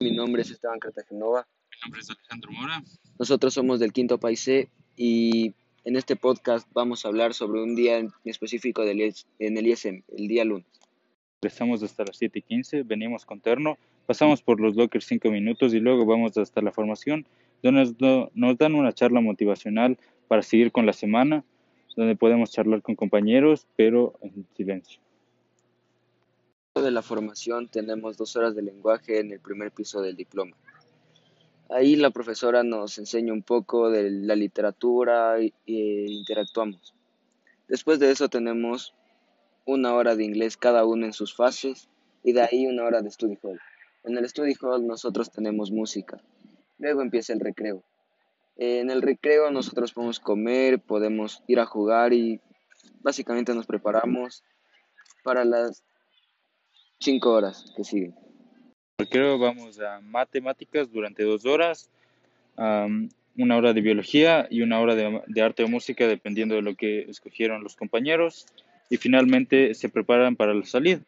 Mi nombre es Esteban Cartagenova. Mi nombre es Alejandro Mora. Nosotros somos del Quinto Paisé y en este podcast vamos a hablar sobre un día en específico del, en el ISM, el día lunes. Empezamos hasta las 7 y 15, venimos con terno, pasamos por los lockers 5 minutos y luego vamos hasta la formación, donde nos dan una charla motivacional para seguir con la semana, donde podemos charlar con compañeros, pero en silencio. La formación tenemos dos horas de lenguaje en el primer piso del diploma. Ahí la profesora nos enseña un poco de la literatura e interactuamos. Después de eso tenemos una hora de inglés cada uno en sus fases y de ahí una hora de study hall. En el study hall nosotros tenemos música. Luego empieza el recreo. En el recreo nosotros podemos comer, podemos ir a jugar y básicamente nos preparamos para las cinco horas que siguen creo vamos a matemáticas durante dos horas, una hora de biología y una hora de, arte o música, dependiendo de lo que escogieron los compañeros. Y finalmente se preparan para la salida.